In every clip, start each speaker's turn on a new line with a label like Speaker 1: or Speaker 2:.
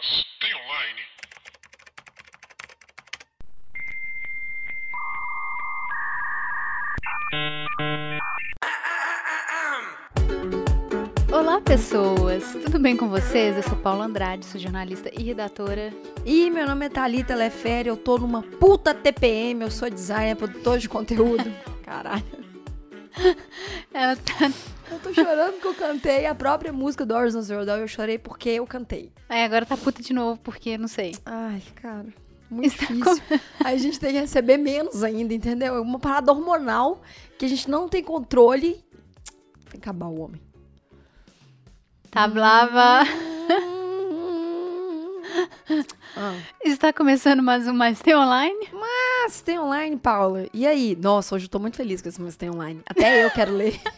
Speaker 1: mas tem online.
Speaker 2: Olá, pessoas! Tudo bem com vocês? Eu sou Paula Andrade, sou jornalista e redatora.
Speaker 3: E meu nome é Thalita Lefere, eu tô numa puta TPM, eu sou designer, produtor de conteúdo. Caralho.
Speaker 2: Ela tá...
Speaker 3: Eu tô chorando porque eu cantei a própria música do Horizon Zero Dawn, eu chorei porque eu cantei.
Speaker 2: Aí agora tá puta de novo, porque não sei.
Speaker 3: Ai, cara, muito
Speaker 2: Está
Speaker 3: difícil. Aí a gente tem que receber menos ainda, entendeu? É uma parada hormonal que a gente não tem controle. Tem que acabar o homem.
Speaker 2: Tá blava.
Speaker 3: Ah.
Speaker 2: Está começando mais um Mais Tem Online.
Speaker 3: Ah, você tem online, Paula? E aí? Nossa, hoje eu tô muito feliz com esse Mas tem online. Até eu quero ler.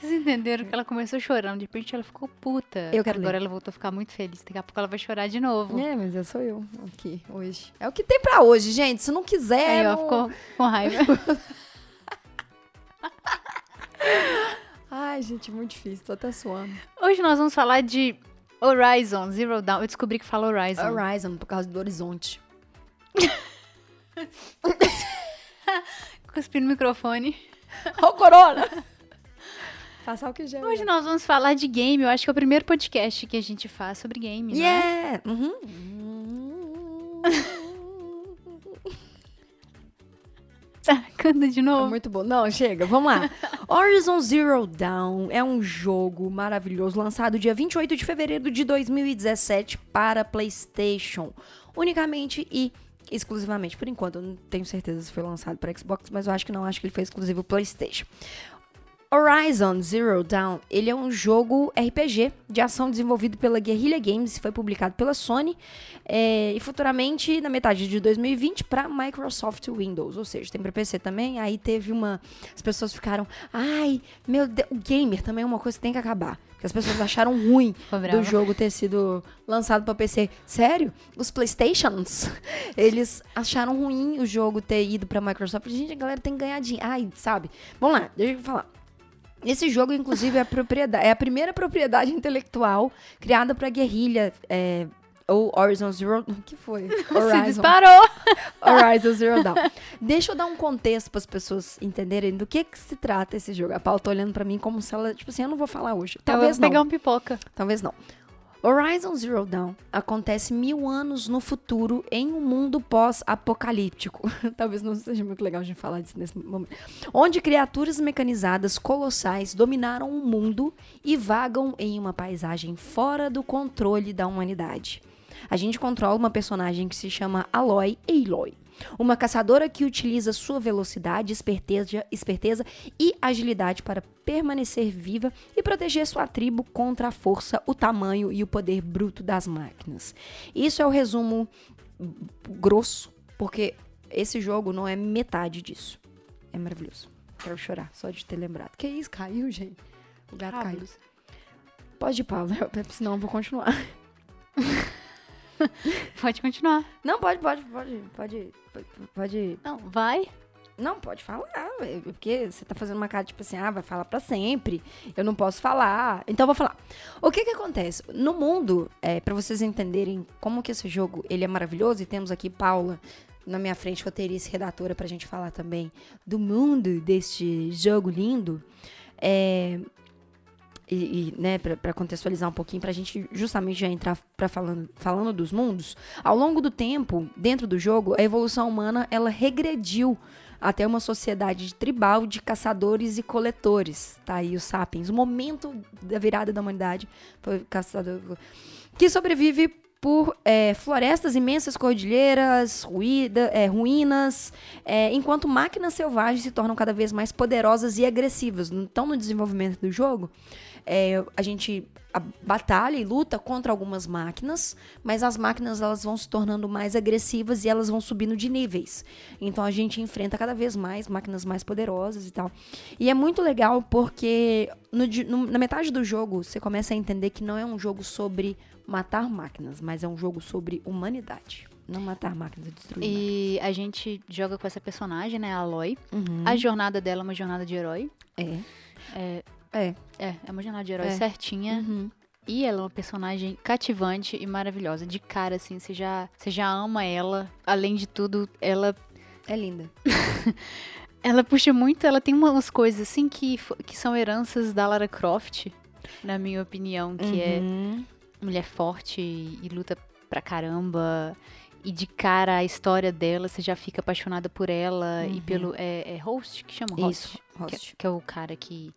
Speaker 2: Vocês entenderam que ela começou chorando, de repente ela ficou puta.
Speaker 3: Eu quero
Speaker 2: Agora ela voltou a ficar muito feliz. Daqui a pouco ela vai chorar de novo.
Speaker 3: É, mas eu sou eu aqui hoje. É o que tem pra hoje, gente. Se não quiser.
Speaker 2: Aí, ó,
Speaker 3: não-
Speaker 2: ficou com raiva.
Speaker 3: Ai, gente, muito difícil. Tô até suando.
Speaker 2: Hoje nós vamos falar de Horizon Zero Dawn. Eu descobri que fala Horizon.
Speaker 3: Horizon, por causa do horizonte.
Speaker 2: Cuspi no microfone.
Speaker 3: Ó, o Corona! Passar o que já.
Speaker 2: Hoje nós vamos falar de game. Eu acho que é o primeiro podcast que a gente faz sobre game, né?
Speaker 3: Yeah! Uhum.
Speaker 2: Tá, canta de
Speaker 3: É
Speaker 2: novo.
Speaker 3: muito bom. Não, chega, vamos lá. Horizon Zero Dawn é um jogo maravilhoso lançado dia 28 de fevereiro de 2017 para PlayStation. Unicamente e exclusivamente. Por enquanto, eu não tenho certeza se foi lançado para Xbox, mas eu acho que não, acho que ele foi exclusivo PlayStation. Horizon Zero Dawn, ele é um jogo RPG de ação desenvolvido pela Guerrilla Games foi publicado pela Sony é, e futuramente na metade de 2020 para Microsoft Windows, ou seja, tem para PC também. Aí teve uma, as pessoas ficaram, ai, meu Deus, o gamer também é uma coisa que tem que acabar. Que as pessoas acharam ruim do jogo ter sido lançado para PC. Sério? Os PlayStations, eles acharam ruim o jogo ter ido para Microsoft. Gente, a galera tem que ganhar dinheiro. Ai, sabe? Vamos lá, deixa eu falar. Esse jogo, inclusive, é a, propriedade, é a primeira propriedade intelectual criada para guerrilha. É, ou Horizon Zero. O que foi?
Speaker 2: Se
Speaker 3: Horizon.
Speaker 2: disparou.
Speaker 3: Horizon Zero Dawn. Deixa eu dar um contexto para as pessoas entenderem do que, que se trata esse jogo. A Paula tá olhando para mim como se ela, tipo assim, eu não vou falar hoje. Talvez
Speaker 2: eu vou pegar
Speaker 3: não.
Speaker 2: um pipoca.
Speaker 3: Talvez não. Horizon Zero Dawn acontece mil anos no futuro em um mundo pós-apocalíptico. Talvez não seja muito legal a gente falar disso nesse momento. Onde criaturas mecanizadas colossais dominaram o mundo e vagam em uma paisagem fora do controle da humanidade. A gente controla uma personagem que se chama Aloy Aloy. Uma caçadora que utiliza sua velocidade, esperteza, esperteza e agilidade para permanecer viva e proteger sua tribo contra a força, o tamanho e o poder bruto das máquinas. Isso é o resumo grosso, porque esse jogo não é metade disso. É maravilhoso. Quero chorar só de ter lembrado. Que isso? Caiu, gente? O gato caiu. Pode ir, Paulo, senão eu vou continuar.
Speaker 2: Pode continuar.
Speaker 3: Não, pode, pode, pode, pode, pode,
Speaker 2: Não, vai.
Speaker 3: Não, pode falar, porque você tá fazendo uma cara tipo assim, ah, vai falar pra sempre, eu não posso falar, então eu vou falar. O que que acontece? No mundo, é, para vocês entenderem como que esse jogo, ele é maravilhoso, e temos aqui Paula na minha frente, roteirista e redatora, pra gente falar também do mundo deste jogo lindo, é, e, e, né, pra contextualizar um pouquinho, pra gente justamente já entrar pra falando, falando dos mundos, ao longo do tempo, dentro do jogo, a evolução humana, ela regrediu até uma sociedade tribal de caçadores e coletores, tá aí os sapiens. O momento da virada da humanidade foi caçador que sobrevive por é, florestas imensas, cordilheiras, ruída, é, ruínas, é, enquanto máquinas selvagens se tornam cada vez mais poderosas e agressivas. Então, no desenvolvimento do jogo, é, a gente batalha e luta contra algumas máquinas, mas as máquinas elas vão se tornando mais agressivas e elas vão subindo de níveis. Então a gente enfrenta cada vez mais máquinas mais poderosas e tal. E é muito legal porque no no- na metade do jogo você começa a entender que não é um jogo sobre matar máquinas, mas é um jogo sobre humanidade. Não matar máquinas, destruir máquinas.
Speaker 2: E a gente joga com essa personagem, né, a Aloy.
Speaker 3: Uhum.
Speaker 2: A jornada dela é uma jornada de herói.
Speaker 3: É.
Speaker 2: É,
Speaker 3: É.
Speaker 2: é, é uma jornada de herói
Speaker 3: É.
Speaker 2: certinha.
Speaker 3: Uhum.
Speaker 2: E ela é uma personagem cativante e maravilhosa. De cara, assim, você já, você já ama ela. Além de tudo, ela.
Speaker 3: É linda.
Speaker 2: ela puxa muito, ela tem umas coisas assim que, que são heranças da Lara Croft, na minha opinião, que é
Speaker 3: Uhum.
Speaker 2: é mulher forte e, e luta pra caramba. E de cara a história dela, você já fica apaixonada por ela e
Speaker 3: Uhum.
Speaker 2: pelo. É, é host que chama? Host.
Speaker 3: Isso,
Speaker 2: Que,
Speaker 3: host.
Speaker 2: que é o cara que.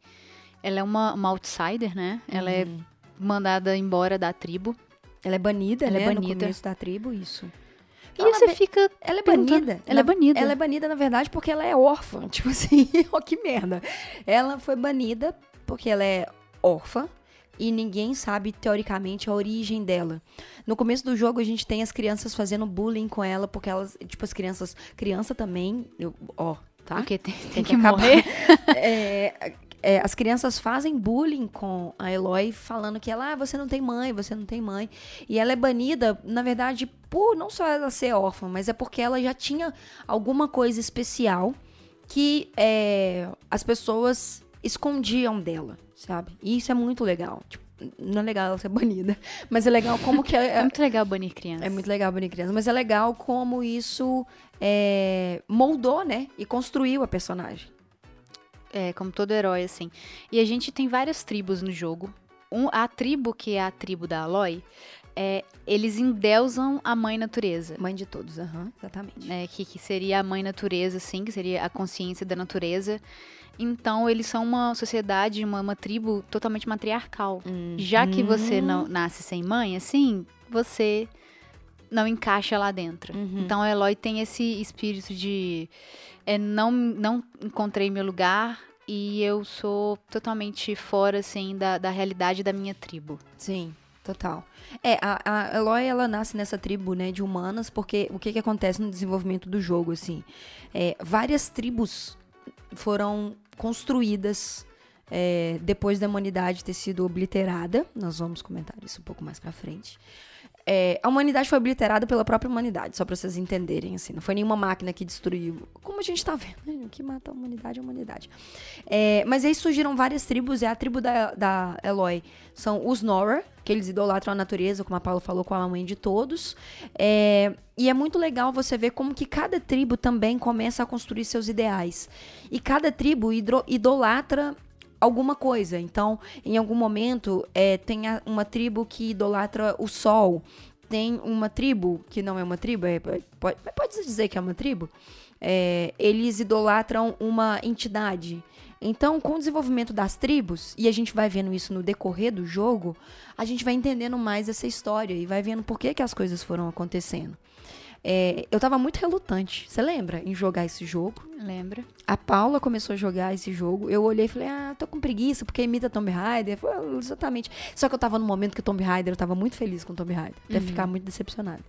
Speaker 2: Ela é uma, uma outsider, né? Ela é
Speaker 3: Uhum.
Speaker 2: mandada embora da tribo.
Speaker 3: Ela é banida,
Speaker 2: Ela é
Speaker 3: né? No
Speaker 2: banida.
Speaker 3: começo da tribo, isso.
Speaker 2: E
Speaker 3: Ela
Speaker 2: você
Speaker 3: be-
Speaker 2: fica.
Speaker 3: Ela é banida.
Speaker 2: Ela é banida.
Speaker 3: Ela é banida, na verdade, porque ela é órfã. Tipo assim, ó que merda. Ela foi banida porque ela é órfã e ninguém sabe, teoricamente, a origem dela. No começo do jogo, a gente tem as crianças fazendo bullying com ela, porque elas, tipo, as crianças. Criança também, eu- ó, tá?
Speaker 2: Porque tem, tem
Speaker 3: Tem
Speaker 2: que,
Speaker 3: que acabar.
Speaker 2: morrer.
Speaker 3: É, é, as crianças fazem bullying com a Eloy, falando que ela, ah, você não tem mãe, você não tem mãe. E ela é banida, na verdade, por não só ela ser órfã, mas é porque ela já tinha alguma coisa especial que é, as pessoas escondiam dela, sabe? E isso é muito legal. Tipo, não é legal ela ser banida, mas é legal como que
Speaker 2: É
Speaker 3: é,
Speaker 2: muito legal banir criança.
Speaker 3: é muito legal banir criança, mas é legal como isso é, moldou, né? E construiu a personagem.
Speaker 2: É, como todo herói, assim. E a gente tem várias tribos no jogo. Um, a tribo, que é a tribo da Aloy, é, eles endeusam a mãe natureza.
Speaker 3: Mãe de todos, aham, exatamente.
Speaker 2: né, que, que seria a mãe natureza, assim, que seria a consciência da natureza. Então, eles são uma sociedade, uma, uma tribo totalmente matriarcal. Já que você não nasce sem mãe, assim, você não encaixa lá dentro.
Speaker 3: Uhum.
Speaker 2: Então, a Eloy tem esse espírito de é, não, não encontrei meu lugar e eu sou totalmente fora, assim, da, da realidade da minha tribo.
Speaker 3: Sim, total. É, a, a Eloy, ela nasce nessa tribo, né, de humanas, porque o que que acontece no desenvolvimento do jogo, assim? É, várias tribos foram construídas é, depois da humanidade ter sido obliterada. Nós vamos comentar isso um pouco mais pra frente. É, a humanidade foi obliterada pela própria humanidade, só pra vocês entenderem, assim. Não foi nenhuma máquina que destruiu. Como a gente tá vendo, né? O que mata a humanidade é a humanidade. É, mas aí surgiram várias tribos, e a tribo da, da Eloy são os Nora, que eles idolatram a natureza, como a Paula falou, com a mãe de todos. É, e é muito legal você ver como que cada tribo também começa a construir seus ideais. E cada tribo idolatra alguma coisa. Então, em algum momento, é, tem uma tribo que idolatra o sol. Tem uma tribo, que não é uma tribo, é, pode, pode se dizer que é uma tribo. É, eles idolatram uma entidade. Então, com o desenvolvimento das tribos, e a gente vai vendo isso no decorrer do jogo, a gente vai entendendo mais essa história e vai vendo por que, que as coisas foram acontecendo. É, eu tava muito relutante, você lembra, em jogar esse jogo?
Speaker 2: Lembra?
Speaker 3: A Paula começou a jogar esse jogo. Eu olhei e falei, ah, tô com preguiça, porque imita Tomb Raider. Foi exatamente. Só que eu tava no momento que Tomb Raider, eu tava muito feliz com Tomb Raider. Até ficar muito decepcionada.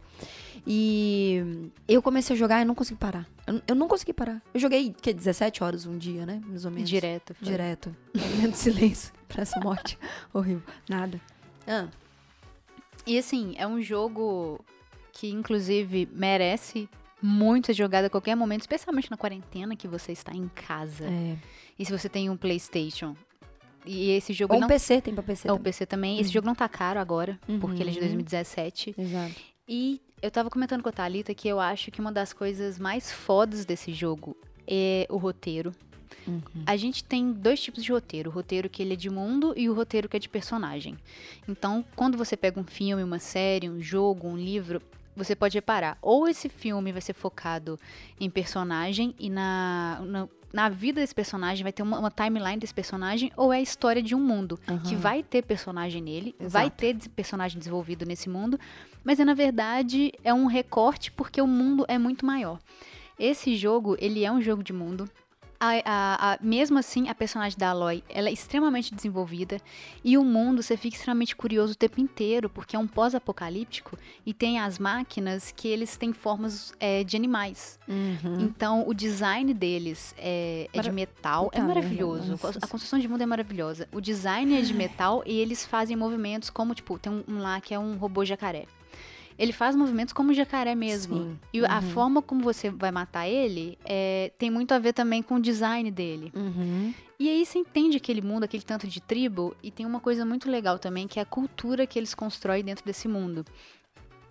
Speaker 3: E eu comecei a jogar e não consegui parar. Eu, eu não consegui parar. Eu joguei, que 17 horas um dia, né? Mais ou menos.
Speaker 2: Direto. foi.
Speaker 3: Direto. Momento de silêncio. Parece morte. Horrível. Nada. Ah,
Speaker 2: E assim, é um jogo que inclusive merece muito ser jogado a qualquer momento, especialmente na quarentena que você está em casa.
Speaker 3: é.
Speaker 2: E se você tem um PlayStation. E esse jogo
Speaker 3: Ou um
Speaker 2: não
Speaker 3: PC, tem pra PC
Speaker 2: é o
Speaker 3: também.
Speaker 2: PC também. Esse jogo não tá caro agora, porque ele é de
Speaker 3: Uhum.
Speaker 2: 2017.
Speaker 3: Exato.
Speaker 2: E eu tava comentando com a Thalita que eu acho que uma das coisas mais fodas desse jogo é o roteiro.
Speaker 3: Uhum.
Speaker 2: A gente tem dois tipos de roteiro, o roteiro que ele é de mundo e o roteiro que é de personagem. Então, quando você pega um filme, uma série, um jogo, um livro, você pode reparar, ou esse filme vai ser focado em personagem e na, na, na vida desse personagem, vai ter uma, uma timeline desse personagem, ou é a história de um mundo, que
Speaker 3: Aham.
Speaker 2: vai ter personagem nele, vai
Speaker 3: Exato.
Speaker 2: ter des- personagem desenvolvido nesse mundo, mas é, na verdade é um recorte porque o mundo é muito maior. Esse jogo, ele é um jogo de mundo. A- a- a- mesmo assim, a personagem da Aloy, ela é extremamente desenvolvida. E o mundo, você fica extremamente curioso o tempo inteiro, porque é um pós-apocalíptico. E tem as máquinas que eles têm formas é, de animais.
Speaker 3: Uhum.
Speaker 2: Então, o design deles é, é de
Speaker 3: Mara-
Speaker 2: metal,
Speaker 3: Puta
Speaker 2: é maravilhoso.
Speaker 3: nossa
Speaker 2: A construção de mundo é maravilhosa. O design é de metal e eles fazem movimentos como, tipo, tem um, um lá que é um robô jacaré. Ele faz movimentos como jacaré mesmo.
Speaker 3: Sim.
Speaker 2: E a forma como você vai matar ele é, tem muito a ver também com o design dele.
Speaker 3: Uhum.
Speaker 2: E aí você entende aquele mundo, aquele tanto de tribo, e tem uma coisa muito legal também, que é a cultura que eles constroem dentro desse mundo.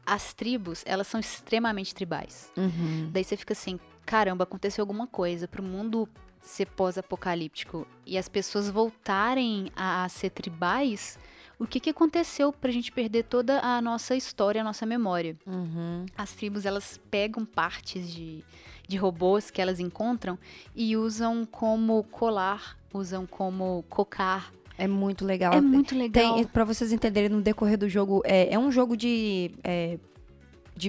Speaker 2: As tribos, elas são extremamente tribais.
Speaker 3: Uhum.
Speaker 2: Daí você fica assim, caramba, aconteceu alguma coisa pro mundo ser pós-apocalíptico e as pessoas voltarem a, a ser tribais. O que, que aconteceu pra gente perder toda a nossa história, a nossa memória?
Speaker 3: Uhum.
Speaker 2: As tribos, elas pegam partes de, de robôs que elas encontram e usam como colar, usam como cocar.
Speaker 3: É muito legal.
Speaker 2: É muito legal.
Speaker 3: Pra vocês entenderem, no decorrer do jogo, é, é um jogo de. é,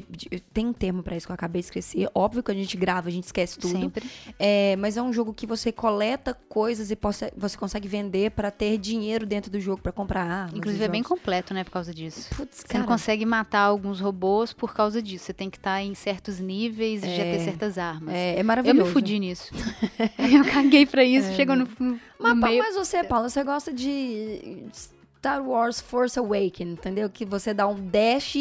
Speaker 3: de- de- tem um termo pra isso que eu acabei de esquecer. Óbvio que a gente grava, a gente esquece tudo.
Speaker 2: Sempre.
Speaker 3: É, mas é um jogo que você coleta coisas e possa- você consegue vender pra ter dinheiro dentro do jogo, pra comprar armas.
Speaker 2: Inclusive é bem completo, né, por causa disso.
Speaker 3: Putz,
Speaker 2: Você
Speaker 3: cara,
Speaker 2: não consegue matar alguns robôs por causa disso. Você tem que estar em certos níveis e já ter
Speaker 3: É.
Speaker 2: certas armas.
Speaker 3: é, é
Speaker 2: Eu
Speaker 3: maravilhoso.
Speaker 2: me fudi nisso. eu caguei pra isso,
Speaker 3: É,
Speaker 2: chegou no, no
Speaker 3: Mas,
Speaker 2: meio.
Speaker 3: mas você, Paula, você gosta de Star Wars Force Awakens, entendeu? Que você dá um dash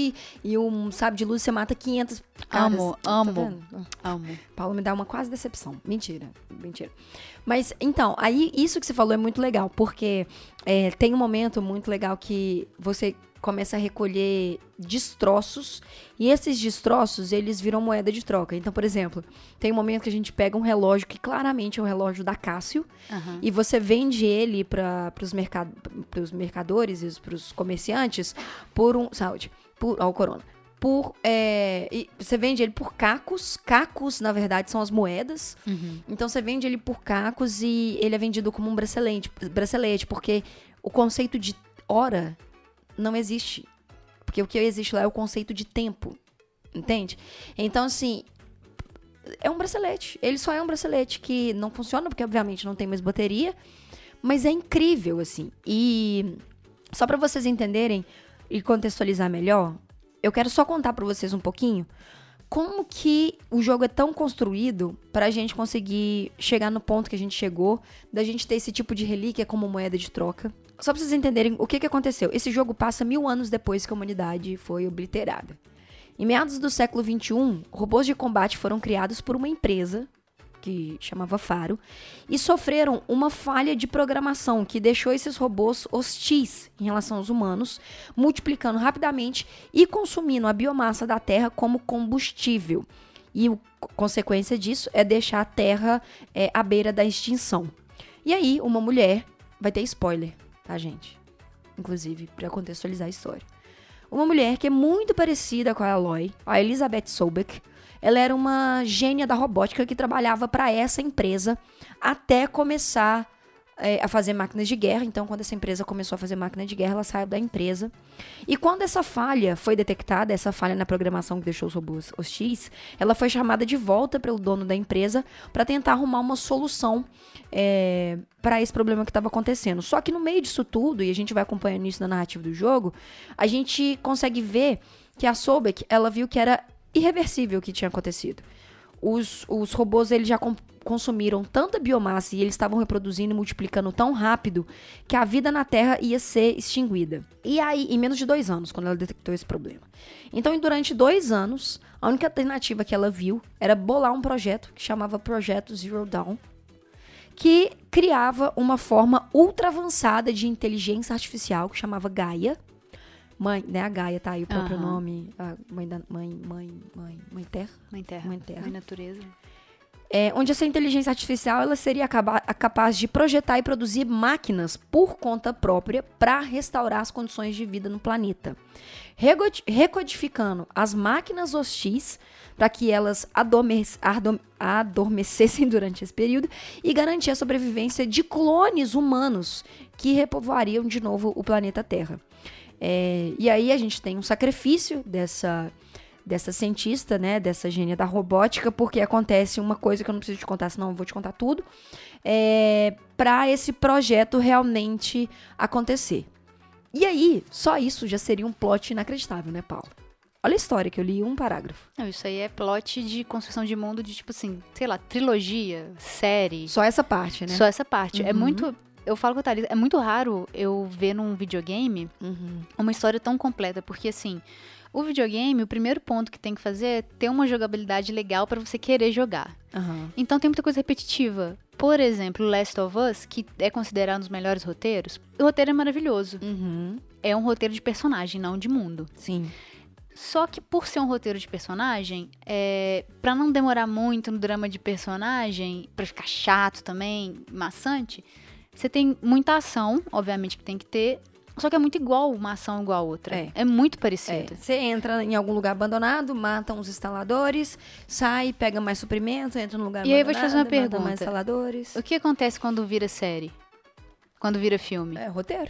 Speaker 3: e um sabre de luz você mata 500 caras.
Speaker 2: Amo,
Speaker 3: Tá
Speaker 2: amo.
Speaker 3: vendo?
Speaker 2: Amo.
Speaker 3: Paulo me dá uma quase decepção. Mentira, mentira. Mas, então, aí isso que você falou é muito legal, porque é, tem um momento muito legal que você começa a recolher destroços, e esses destroços, eles viram moeda de troca. Então, por exemplo, tem um momento que a gente pega um relógio que claramente é um relógio da Cássio,
Speaker 2: Aham.
Speaker 3: e você vende ele para os mercad pros mercadores e para os comerciantes por um. Saúde. Por, ó, o corona. Por. é, e você vende ele por cacos. Cacos, na verdade, são as moedas.
Speaker 2: Uhum.
Speaker 3: Então você vende ele por cacos e ele é vendido como um bracelete, bracelete porque o conceito de hora não existe. Porque o que existe lá é o conceito de tempo. Entende? Então, assim. É um bracelete. Ele só é um bracelete que não funciona, porque obviamente não tem mais bateria. Mas é incrível, assim. E só pra vocês entenderem e contextualizar melhor, eu quero só contar pra vocês um pouquinho como que o jogo é tão construído pra gente conseguir chegar no ponto que a gente chegou, da gente ter esse tipo de relíquia como moeda de troca. Só pra vocês entenderem o que, que aconteceu. Esse jogo passa mil anos depois que a humanidade foi obliterada. Em meados do século XXI, robôs de combate foram criados por uma empresa que chamava Faro e sofreram uma falha de programação que deixou esses robôs hostis em relação aos humanos, multiplicando rapidamente e consumindo a biomassa da Terra como combustível. E a consequência disso é deixar a Terra é, à beira da extinção. E aí, uma mulher. Vai ter spoiler, tá, gente? Inclusive, pra contextualizar a história. Uma mulher que é muito parecida com a Aloy, a Elizabeth Sobeck. Ela era uma gênia da robótica que trabalhava para essa empresa até começar é, a fazer máquinas de guerra. Então, quando essa empresa começou a fazer máquina de guerra, ela saiu da empresa. E quando essa falha foi detectada, essa falha na programação que deixou os robôs hostis, ela foi chamada de volta pelo dono da empresa para tentar arrumar uma solução é, para esse problema que estava acontecendo. Só que no meio disso tudo, e a gente vai acompanhando isso na narrativa do jogo, a gente consegue ver que a Sobek, ela viu que era irreversível que tinha acontecido. Os, os robôs eles já com- consumiram tanta biomassa e eles estavam reproduzindo e multiplicando tão rápido que a vida na Terra ia ser extinguida. E aí, em menos de dois anos, quando ela detectou esse problema. Então, durante dois anos, a única alternativa que ela viu era bolar um projeto que chamava Projeto Zero Dawn, que criava uma forma ultra avançada de inteligência artificial que chamava Gaia. Mãe, né? A Gaia tá aí o próprio
Speaker 2: Aham.
Speaker 3: nome. A mãe da mãe, mãe, mãe, mãe terra.
Speaker 2: Mãe terra.
Speaker 3: Mãe terra.
Speaker 2: Mãe natureza.
Speaker 3: É, onde essa inteligência artificial ela seria capaz de projetar e produzir máquinas por conta própria para restaurar as condições de vida no planeta, recodificando as máquinas hostis para que elas adormecessem durante esse período e garantir a sobrevivência de clones humanos que repovoariam de novo o planeta Terra. É, e aí a gente tem um sacrifício dessa dessa cientista, né, dessa gênia da robótica, porque acontece uma coisa que eu não preciso te contar, senão eu vou te contar tudo, é, para esse projeto realmente acontecer. E aí, só isso já seria um plot inacreditável, né, Paulo? Olha a história que eu li um parágrafo.
Speaker 2: Não, isso aí é plot de construção de mundo de tipo assim, sei lá, trilogia, série.
Speaker 3: Só essa parte, né?
Speaker 2: Só essa parte. É
Speaker 3: Uhum.
Speaker 2: muito. Eu falo com a Thalita, é muito raro eu ver num videogame
Speaker 3: Uhum.
Speaker 2: uma história tão completa, porque assim, o videogame, o primeiro ponto que tem que fazer é ter uma jogabilidade legal pra você querer jogar.
Speaker 3: Aham.
Speaker 2: Então tem muita coisa repetitiva. Por exemplo, Last of Us, que é considerado um dos melhores roteiros, o roteiro é maravilhoso.
Speaker 3: Uhum.
Speaker 2: É um roteiro de personagem, não de mundo.
Speaker 3: Sim.
Speaker 2: Só que por ser um roteiro de personagem, é, para não demorar muito no drama de personagem, pra ficar chato também, maçante, você tem muita ação, obviamente que tem que ter, só que é muito igual uma ação igual a outra.
Speaker 3: É.
Speaker 2: É, muito
Speaker 3: É,
Speaker 2: parecido.
Speaker 3: você entra em algum lugar abandonado, mata uns instaladores, sai, pega mais suprimento, entra num lugar
Speaker 2: E aí eu vou te
Speaker 3: abandonado,
Speaker 2: fazer uma
Speaker 3: mata mais
Speaker 2: pergunta.
Speaker 3: instaladores.
Speaker 2: O que acontece quando vira série? Quando vira filme?
Speaker 3: É, roteiro.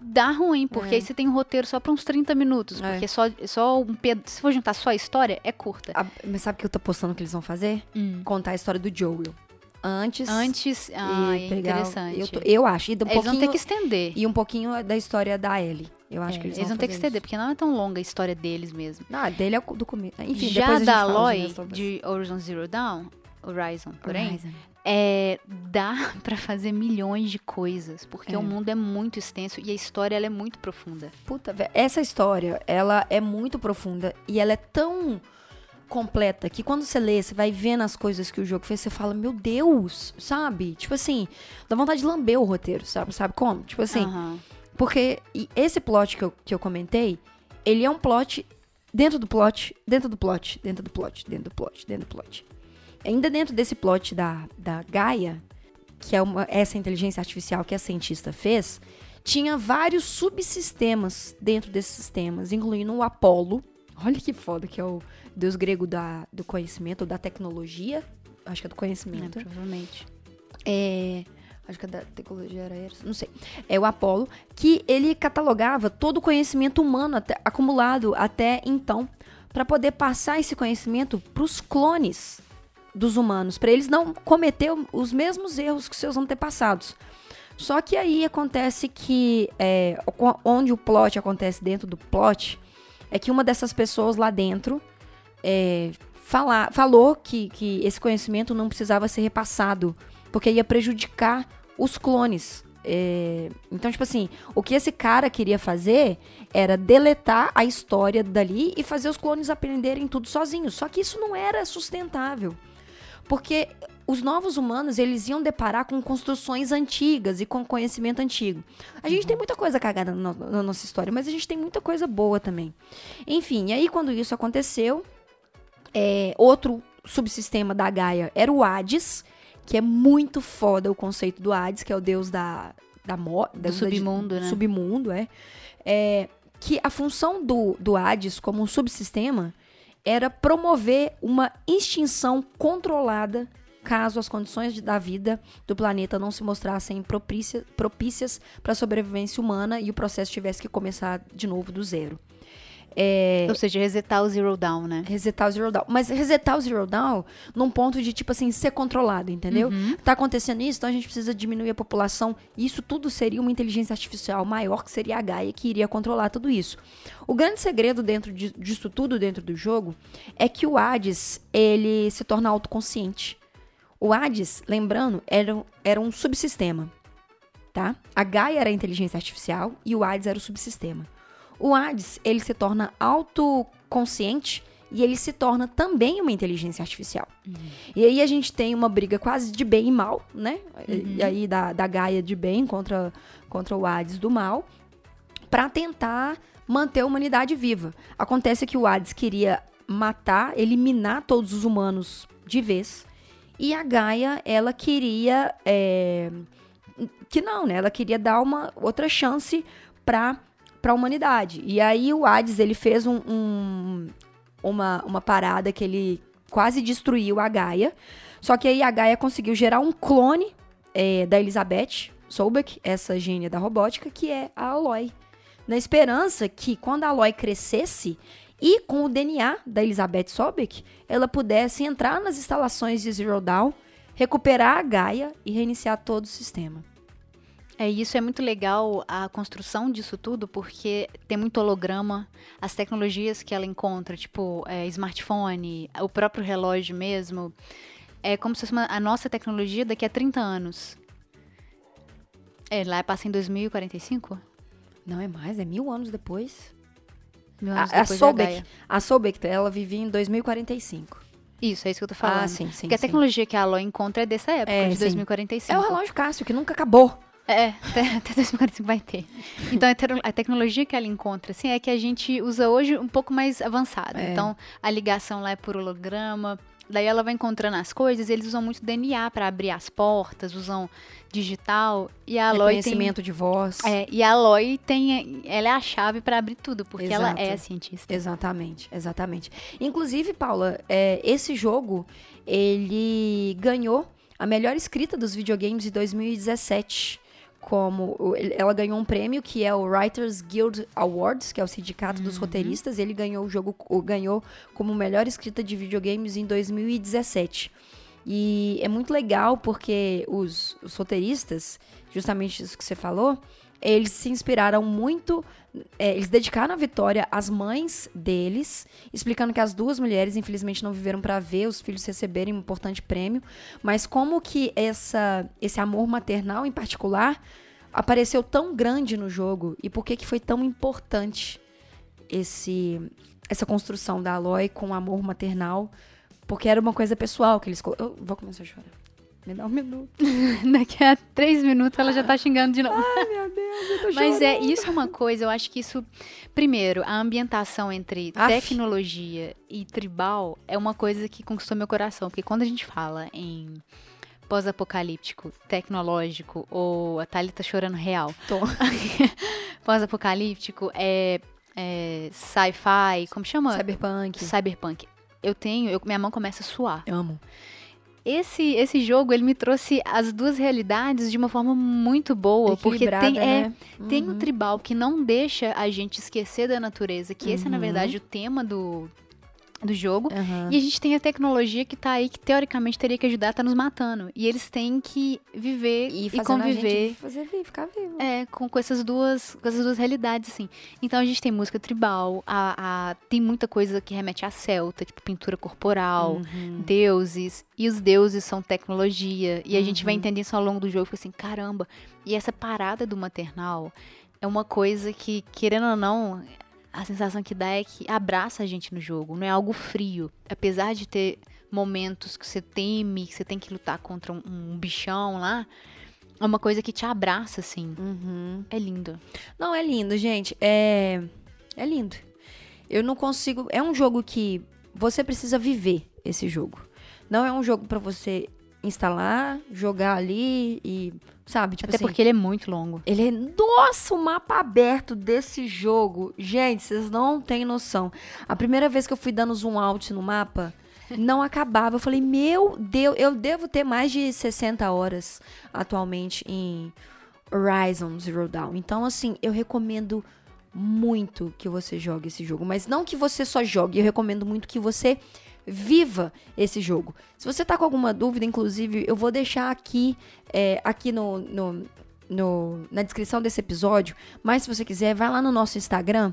Speaker 2: Dá ruim, porque
Speaker 3: É.
Speaker 2: aí você tem um roteiro só pra uns 30 minutos.
Speaker 3: É.
Speaker 2: Porque só, só um ped... Se for juntar só a história, é curta.
Speaker 3: A- mas sabe o que eu tô postando que eles vão fazer?
Speaker 2: Hum.
Speaker 3: Contar a história do Joel. Antes.
Speaker 2: Antes. Ah, é
Speaker 3: pegar-
Speaker 2: interessante.
Speaker 3: Eu, eu acho. E, um
Speaker 2: Eles vão ter que estender.
Speaker 3: e um pouquinho da história da Ellie. Eu acho
Speaker 2: É,
Speaker 3: que eles,
Speaker 2: eles vão ter que estender,
Speaker 3: isso.
Speaker 2: porque não é tão longa a história deles mesmo.
Speaker 3: Ah, dele é do começo. Enfim,
Speaker 2: Já da Aloy, de Horizon Zero Dawn, Horizon, porém,
Speaker 3: Horizon.
Speaker 2: é, dá pra fazer milhões de coisas, porque
Speaker 3: É.
Speaker 2: o mundo é muito extenso e a história ela é muito profunda.
Speaker 3: Puta, essa história, ela é muito profunda e ela é tão completa que quando você lê, você vai vendo as coisas que o jogo fez, você fala, meu Deus, sabe? Tipo assim, dá vontade de lamber o roteiro, sabe? Sabe como? Tipo assim,
Speaker 2: Aham.
Speaker 3: porque esse plot que eu, que eu comentei, ele é um plot dentro do plot, dentro do plot, dentro do plot, dentro do plot, dentro do plot. Ainda dentro desse plot da, da Gaia, que é uma, essa inteligência artificial que a cientista fez, tinha vários subsistemas dentro desses sistemas, incluindo o Apolo. Olha que foda, que é o deus grego da, do conhecimento, da tecnologia. Acho que é do
Speaker 2: É,
Speaker 3: conhecimento.
Speaker 2: provavelmente.
Speaker 3: É, acho que a da tecnologia era essa, não sei. É o Apolo, que ele catalogava todo o conhecimento humano até- acumulado até então, para poder passar esse conhecimento para os clones dos humanos, para eles não cometer os mesmos erros que seus antepassados. Só que aí acontece que é, onde o plot acontece dentro do plot é que uma dessas pessoas lá dentro é, fala- falou que, que esse conhecimento não precisava ser repassado porque ia prejudicar os clones. É, então, tipo assim, o que esse cara queria fazer era deletar a história dali e fazer os clones aprenderem tudo sozinhos. Só que isso não era sustentável. Porque os novos humanos, eles iam deparar com construções antigas e com conhecimento antigo. A gente tem muita coisa cagada na, no- na nossa história, mas a gente tem muita coisa boa também. Enfim, e aí quando isso aconteceu, é, outro subsistema da Gaia era o Hades, que é muito foda o conceito do Hades, que é o deus da, da morte.
Speaker 2: Do submundo, né?
Speaker 3: Submundo, é. É, Que a função do, do Hades como um subsistema era promover uma extinção controlada caso as condições de- da vida do planeta não se mostrassem propícia- propícias para a sobrevivência humana e o processo tivesse que começar de novo do zero. É,
Speaker 2: Ou seja, resetar o Zero Down, né?
Speaker 3: resetar o Zero Down. Mas resetar o Zero Down num ponto de, tipo assim, ser controlado, entendeu? Tá acontecendo isso, então a gente precisa diminuir a população. Isso tudo seria uma inteligência artificial maior, que seria a Gaia, que iria controlar tudo isso. O grande segredo dentro de- disso tudo, dentro do jogo, é que o Hades, ele se torna autoconsciente. O Hades, lembrando, era, um- era um subsistema, tá? A Gaia era a inteligência artificial e o Hades era o subsistema. O Hades, ele se torna autoconsciente e ele se torna também uma inteligência artificial. E aí a gente tem uma briga quase de bem e mal, né? E- E aí da, da Gaia de bem contra, contra o Hades do mal, para tentar manter a humanidade viva. Acontece que o Hades queria matar, eliminar todos os humanos de vez. E a Gaia, ela queria. é, que não, né? Ela queria dar uma outra chance para a humanidade. E aí o Hades, ele fez um, um- uma, uma parada que ele quase destruiu a Gaia. Só que aí a Gaia conseguiu gerar um clone é, da Elizabeth Sobeck, essa gênia da robótica, que é a Aloy. Na esperança que quando a Aloy crescesse e com o DNA da Elizabeth Sobeck, ela pudesse entrar nas instalações de Zero Dawn, recuperar a Gaia e reiniciar todo o sistema.
Speaker 2: É, e isso é muito legal, a construção disso tudo, porque tem muito holograma, as tecnologias que ela encontra, tipo é, smartphone, o próprio relógio mesmo, é como se fosse uma- a nossa tecnologia daqui a 30 anos. É, lá passa em 2045?
Speaker 3: Não é mais, é mil anos depois. A, a
Speaker 2: Gaia.
Speaker 3: a Sobek, ela vivia em 2045.
Speaker 2: Isso, é isso que eu tô falando.
Speaker 3: Ah, sim, sim.
Speaker 2: Porque a
Speaker 3: sim.
Speaker 2: tecnologia que a Aloy encontra é dessa época,
Speaker 3: É,
Speaker 2: de
Speaker 3: sim.
Speaker 2: 2045.
Speaker 3: É o relógio Cássio, que nunca acabou.
Speaker 2: É, até, até 2045 vai ter. Então, a a tecnologia que ela encontra, assim, é que a gente usa hoje um pouco mais avançada.
Speaker 3: É.
Speaker 2: Então, a ligação lá é por holograma. Daí ela vai encontrando as coisas, eles usam muito DNA para abrir as portas, usam digital. E a Aloy tem...
Speaker 3: Reconhecimento de voz.
Speaker 2: É, e a Aloy tem... Ela é a chave para abrir tudo, porque ela
Speaker 3: Exato.
Speaker 2: é a cientista.
Speaker 3: Exatamente, exatamente. Inclusive, Paula, é, esse jogo, ele ganhou a melhor escrita dos videogames de 2017. Como ela ganhou um prêmio que é o Writers Guild Awards, que é o sindicato dos roteiristas. Ele ganhou o jogo, ganhou como melhor escrita de videogames em 2017. E é muito legal porque os, os roteiristas, justamente isso que você falou, eles se inspiraram muito, é, eles dedicaram a vitória às mães deles, explicando que as duas mulheres, infelizmente, não viveram para ver os filhos receberem um importante prêmio, mas como que essa, esse amor maternal, em particular, apareceu tão grande no jogo? E por que que foi tão importante esse essa construção da Aloy com o amor maternal, porque era uma coisa pessoal que eles eu vou começar a chorar. Me dá um minuto.
Speaker 2: Daqui a três minutos ela já tá xingando de novo.
Speaker 3: Ai, meu Deus, eu tô
Speaker 2: Mas é,
Speaker 3: chorando.
Speaker 2: isso é uma coisa, eu acho que isso. Primeiro, a ambientação entre
Speaker 3: Aff.
Speaker 2: tecnologia e tribal é uma coisa que conquistou meu coração. Porque quando a gente fala em pós-apocalíptico, tecnológico, ou a Thalita chorando real,
Speaker 3: Tô.
Speaker 2: pós-apocalíptico, é, é sci-fi, como chama?
Speaker 3: Cyberpunk.
Speaker 2: Cyberpunk. Eu tenho, eu- minha mão começa a suar.
Speaker 3: Amo.
Speaker 2: Esse, esse jogo, ele me trouxe as duas realidades de uma forma muito boa. Porque tem, é,
Speaker 3: né?
Speaker 2: tem
Speaker 3: Uhum.
Speaker 2: um tribal que não deixa a gente esquecer da natureza, que esse é, na
Speaker 3: Uhum.
Speaker 2: verdade, o tema do, do jogo.
Speaker 3: Aham.
Speaker 2: E a gente tem a tecnologia que tá aí, que teoricamente teria que ajudar, tá nos matando. E eles têm que viver e,
Speaker 3: a
Speaker 2: conviver.
Speaker 3: fazer vivo, ficar vivo.
Speaker 2: É, com, com essas duas, com essas duas realidades, assim. Então a gente tem música tribal, a, a- tem muita coisa que remete a celta, tipo pintura corporal,
Speaker 3: Uhum.
Speaker 2: deuses, e os deuses são tecnologia. E a gente vai
Speaker 3: Uhum.
Speaker 2: entender isso ao longo do jogo, fica assim, caramba. E essa parada do maternal é uma coisa que, querendo ou não, a sensação que dá é que abraça a gente no jogo, não é algo frio. Apesar de ter momentos que você teme, que você tem que lutar contra um, um bichão lá, é uma coisa que te abraça, assim.
Speaker 3: Uhum.
Speaker 2: É lindo.
Speaker 3: Não, é lindo, gente. É. É lindo. Eu não consigo. É um jogo que você precisa viver esse jogo. Não é um jogo pra você instalar, jogar ali e. Sabe? Tipo
Speaker 2: Até
Speaker 3: assim,
Speaker 2: porque ele é muito longo.
Speaker 3: Ele é. Nossa, o mapa aberto desse jogo. Gente, vocês não têm noção. A primeira vez que eu fui dando zoom out no mapa, não acabava. Eu falei, meu Deus, eu devo ter mais de 60 horas atualmente em Horizon Zero Dawn. Então, assim, eu recomendo muito que você jogue esse jogo. Mas não que você só jogue, eu recomendo muito que você viva esse jogo. Se você tá com alguma dúvida, inclusive, eu vou deixar aqui, é, aqui no, no, no- na descrição desse episódio. Mas se você quiser, vai lá no nosso Instagram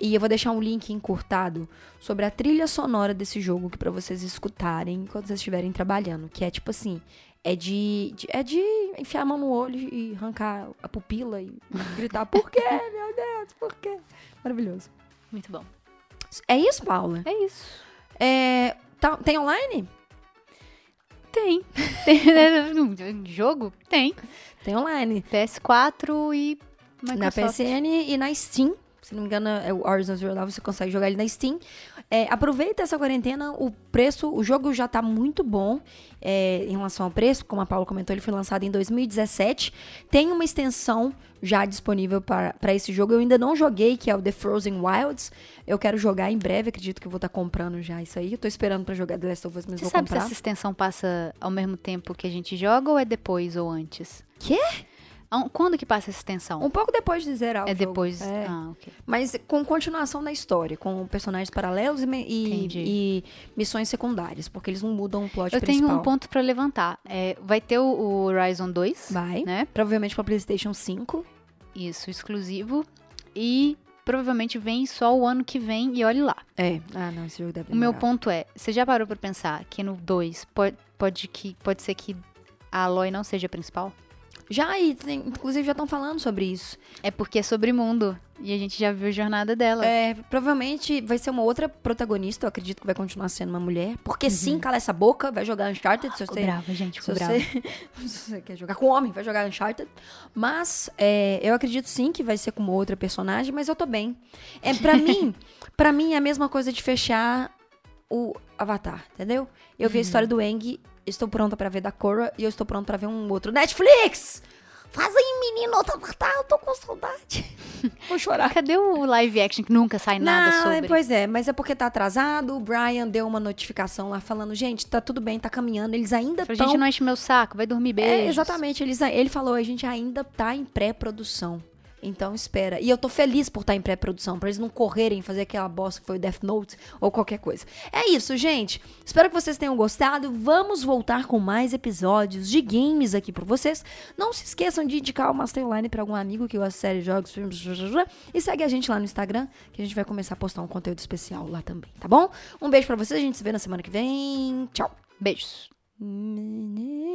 Speaker 3: e eu vou deixar um link encurtado sobre a trilha sonora desse jogo que para vocês escutarem enquanto vocês estiverem trabalhando, que é tipo assim, é de, de- é de enfiar a mão no olho e arrancar a pupila e gritar por quê, meu Deus, por quê? Maravilhoso.
Speaker 2: Muito bom.
Speaker 3: É isso, Paula?
Speaker 2: É isso.
Speaker 3: É, tá- tem online?
Speaker 2: Tem. Tem. Jogo? Tem.
Speaker 3: Tem online.
Speaker 2: PS4 e
Speaker 3: Na
Speaker 2: Microsoft.
Speaker 3: PSN e na Steam. Se não me engano, é o Horizon Zero Dawn, você consegue jogar ele na Steam. É, aproveita essa quarentena, o preço, o jogo já tá muito bom é, em relação ao preço. Como a Paula comentou, ele foi lançado em 2017. Tem uma extensão já disponível para para esse jogo. Eu ainda não joguei, que é o The Frozen Wilds. Eu quero jogar em breve, acredito que eu vou estar comprando já isso aí. Eu tô esperando pra jogar The Last of Us, mas
Speaker 2: Você
Speaker 3: vou
Speaker 2: sabe se
Speaker 3: comprar.
Speaker 2: essa extensão passa ao mesmo tempo que a gente joga ou é depois ou antes?
Speaker 3: Quê?
Speaker 2: Quando que passa essa extensão?
Speaker 3: Um pouco depois de zerar o
Speaker 2: é
Speaker 3: jogo.
Speaker 2: depois.
Speaker 3: É.
Speaker 2: Ah, ok.
Speaker 3: Mas com continuação da história, com personagens paralelos e, e- e missões secundárias, porque eles não mudam o plot
Speaker 2: Eu
Speaker 3: principal.
Speaker 2: tenho um ponto pra levantar. É, vai ter o, o Horizon 2,
Speaker 3: Vai.
Speaker 2: né?
Speaker 3: Provavelmente pra PlayStation 5.
Speaker 2: Isso, exclusivo. E provavelmente vem só o ano que vem e olhe lá.
Speaker 3: É. Ah, não, esse jogo deve
Speaker 2: O meu ponto é, você já parou pra pensar que no 2 pode, pode, que, pode ser que a Aloy não seja a principal?
Speaker 3: Já, e tem- inclusive já estão falando sobre isso.
Speaker 2: É porque é sobre mundo. E a gente já viu a jornada dela.
Speaker 3: É, provavelmente vai ser uma outra protagonista, eu acredito que vai continuar sendo uma mulher. Porque
Speaker 2: Uhum.
Speaker 3: sim, cala essa boca, vai jogar Uncharted se
Speaker 2: Ficou
Speaker 3: você,
Speaker 2: brava, gente,
Speaker 3: se
Speaker 2: brava.
Speaker 3: você, se você quer jogar com homem, vai jogar Uncharted. Mas é, eu acredito sim que vai ser com uma outra personagem, mas eu tô bem. É, pra mim, para mim é a mesma coisa de fechar o Avatar, entendeu? Eu vi a história do Eng, estou pronta pra ver da Korra e eu estou pronta pra ver um outro Netflix. Faz aí, menino, outro Avatar, eu tô com saudade. Vou chorar.
Speaker 2: Cadê o live action que nunca sai nada
Speaker 3: Não,
Speaker 2: sobre?
Speaker 3: pois é, mas é porque tá atrasado. O Brian deu uma notificação lá falando, gente, tá tudo bem, tá caminhando. Eles ainda
Speaker 2: Pra
Speaker 3: estão.
Speaker 2: gente não enche meu saco, vai dormir beijo.
Speaker 3: É, exatamente. Eles, ele falou, a gente ainda tá em pré-produção. Então espera. E eu tô feliz por estar em pré-produção, para eles não correrem fazer aquela bosta que foi o Death Note ou qualquer coisa. É isso, gente. Espero que vocês tenham gostado. Vamos voltar com mais episódios de games aqui para vocês. Não se esqueçam de indicar o Masterline para algum amigo que gosta de série, jogos, filmes, e segue a gente lá no Instagram, que a gente vai começar a postar um conteúdo especial lá também, tá bom? Um beijo para vocês, a gente se vê na semana que vem. Tchau.
Speaker 2: Beijos. Menina.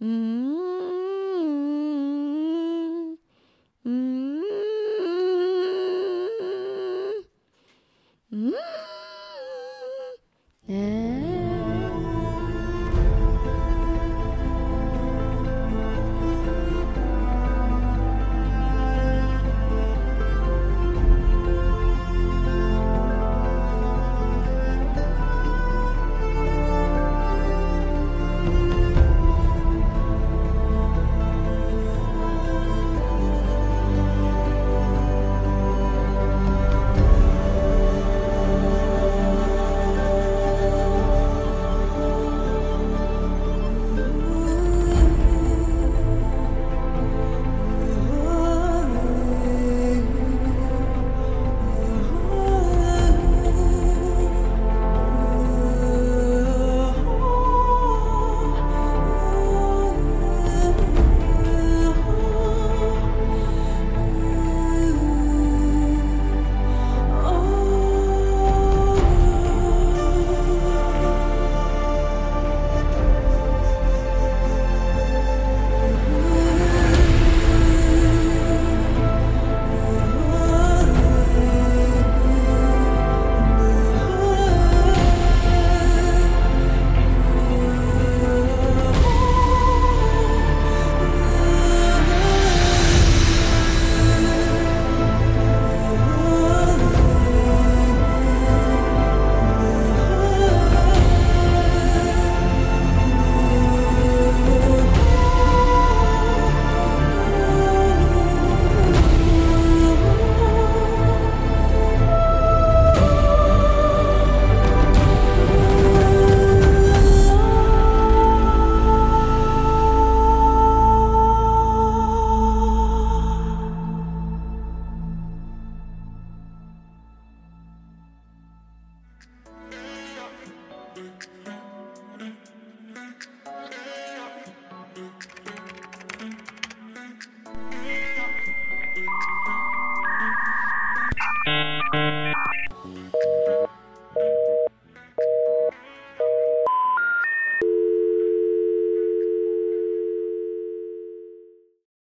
Speaker 2: Hum. Mm-hmm. Mm-hmm. Yeah.